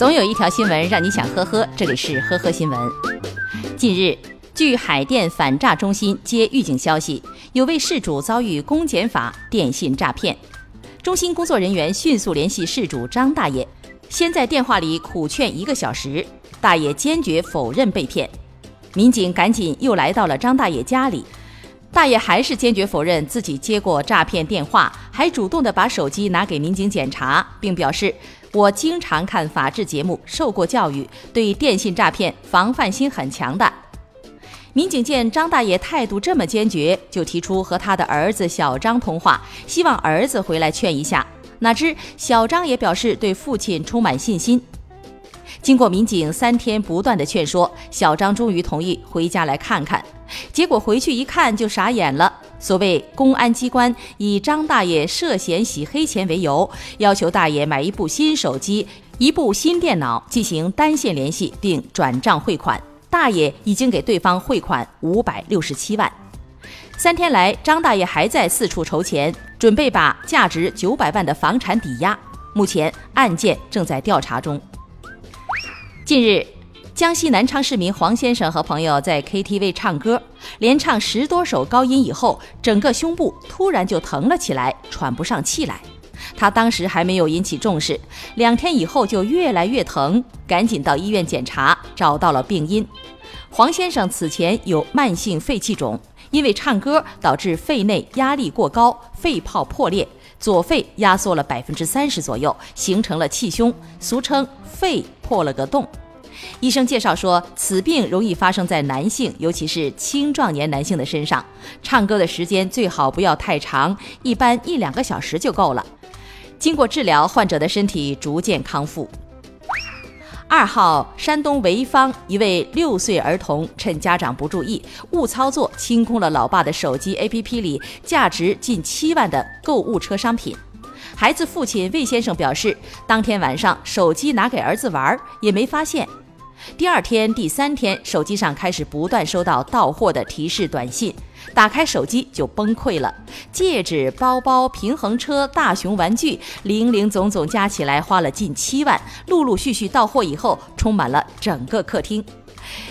总有一条新闻让你想呵呵，这里是呵呵新闻。近日，据海淀反诈中心接预警消息，有位事主遭遇公检法电信诈骗。中心工作人员迅速联系事主张大爷，先在电话里苦劝一个小时，大爷坚决否认被骗。民警赶紧又来到了张大爷家里，大爷还是坚决否认自己接过诈骗电话，还主动的把手机拿给民警检查，并表示：“我经常看法制节目，受过教育，对电信诈骗防范心很强的。”民警见张大爷态度这么坚决，就提出和他的儿子小张通话，希望儿子回来劝一下。哪知小张也表示对父亲充满信心。经过民警三天不断的劝说，小张终于同意回家来看看。结果回去一看就傻眼了。所谓公安机关以张大爷涉嫌洗黑钱为由，要求大爷买一部新手机、一部新电脑进行单线联系并转账汇款。大爷已经给对方汇款五百六十七万。三天来，张大爷还在四处筹钱，准备把价值九百万的房产抵押。目前案件正在调查中。近日，江西南昌市民黄先生和朋友在 KTV 唱歌，连唱十多首高音以后，整个胸部突然就疼了起来，喘不上气来。他当时还没有引起重视，两天以后就越来越疼，赶紧到医院检查，找到了病因。黄先生此前有慢性肺气肿，因为唱歌导致肺内压力过高，肺泡破裂，左肺压缩了百分之三十左右，形成了气胸，俗称肺破了个洞。医生介绍说，此病容易发生在男性，尤其是青壮年男性的身上。唱歌的时间最好不要太长，一般一两个小时就够了。经过治疗，患者的身体逐渐康复。二号，山东潍坊一位六岁儿童趁家长不注意，误操作清空了老爸的手机 APP 里价值近七万的购物车商品。孩子父亲魏先生表示，当天晚上手机拿给儿子玩，也没发现。第二天、第三天，手机上开始不断收到到货的提示短信，打开手机就崩溃了。戒指、包包、平衡车、大熊玩具，零零总总加起来花了近七万。陆陆续续到货以后，充满了整个客厅。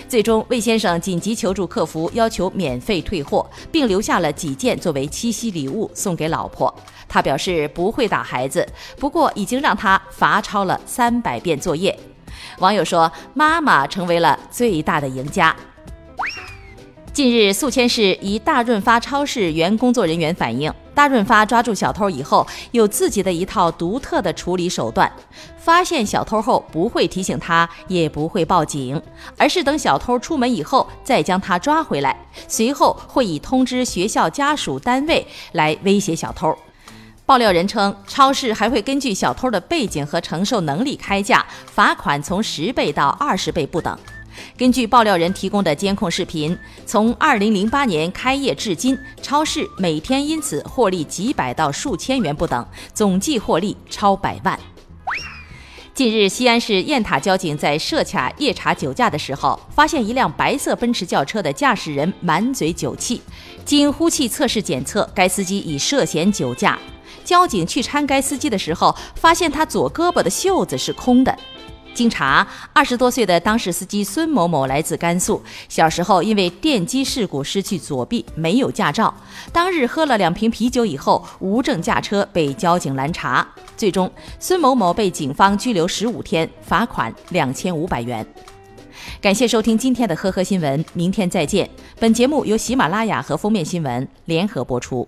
最终，魏先生紧急求助客服，要求免费退货，并留下了几件作为七夕礼物送给老婆。他表示不会打孩子，不过已经让他罚抄了三百遍作业。网友说：“妈妈成为了最大的赢家。”近日，宿迁市一大润发超市原工作人员反映，大润发抓住小偷以后，有自己的一套独特的处理手段。发现小偷后，不会提醒他，也不会报警，而是等小偷出门以后再将他抓回来，随后会以通知学校家属单位来威胁小偷。爆料人称，超市还会根据小偷的背景和承受能力开价，罚款从十倍到二十倍不等。根据爆料人提供的监控视频，从二零零八年开业至今，超市每天因此获利几百到数千元不等，总计获利超百万。近日，西安市雁塔交警在设卡夜查酒驾的时候，发现一辆白色奔驰轿车的驾驶人满嘴酒气，经呼气测试检测，该司机已涉嫌酒驾。交警去搀该司机的时候，发现他左胳膊的袖子是空的。经查，二十多岁的当事司机孙某某来自甘肃，小时候因为电击事故失去左臂，没有驾照。当日喝了两瓶啤酒以后，无证驾车被交警拦查，最终孙某某被警方拘留十五天，罚款两千五百元。感谢收听今天的呵呵新闻，明天再见。本节目由喜马拉雅和封面新闻联合播出。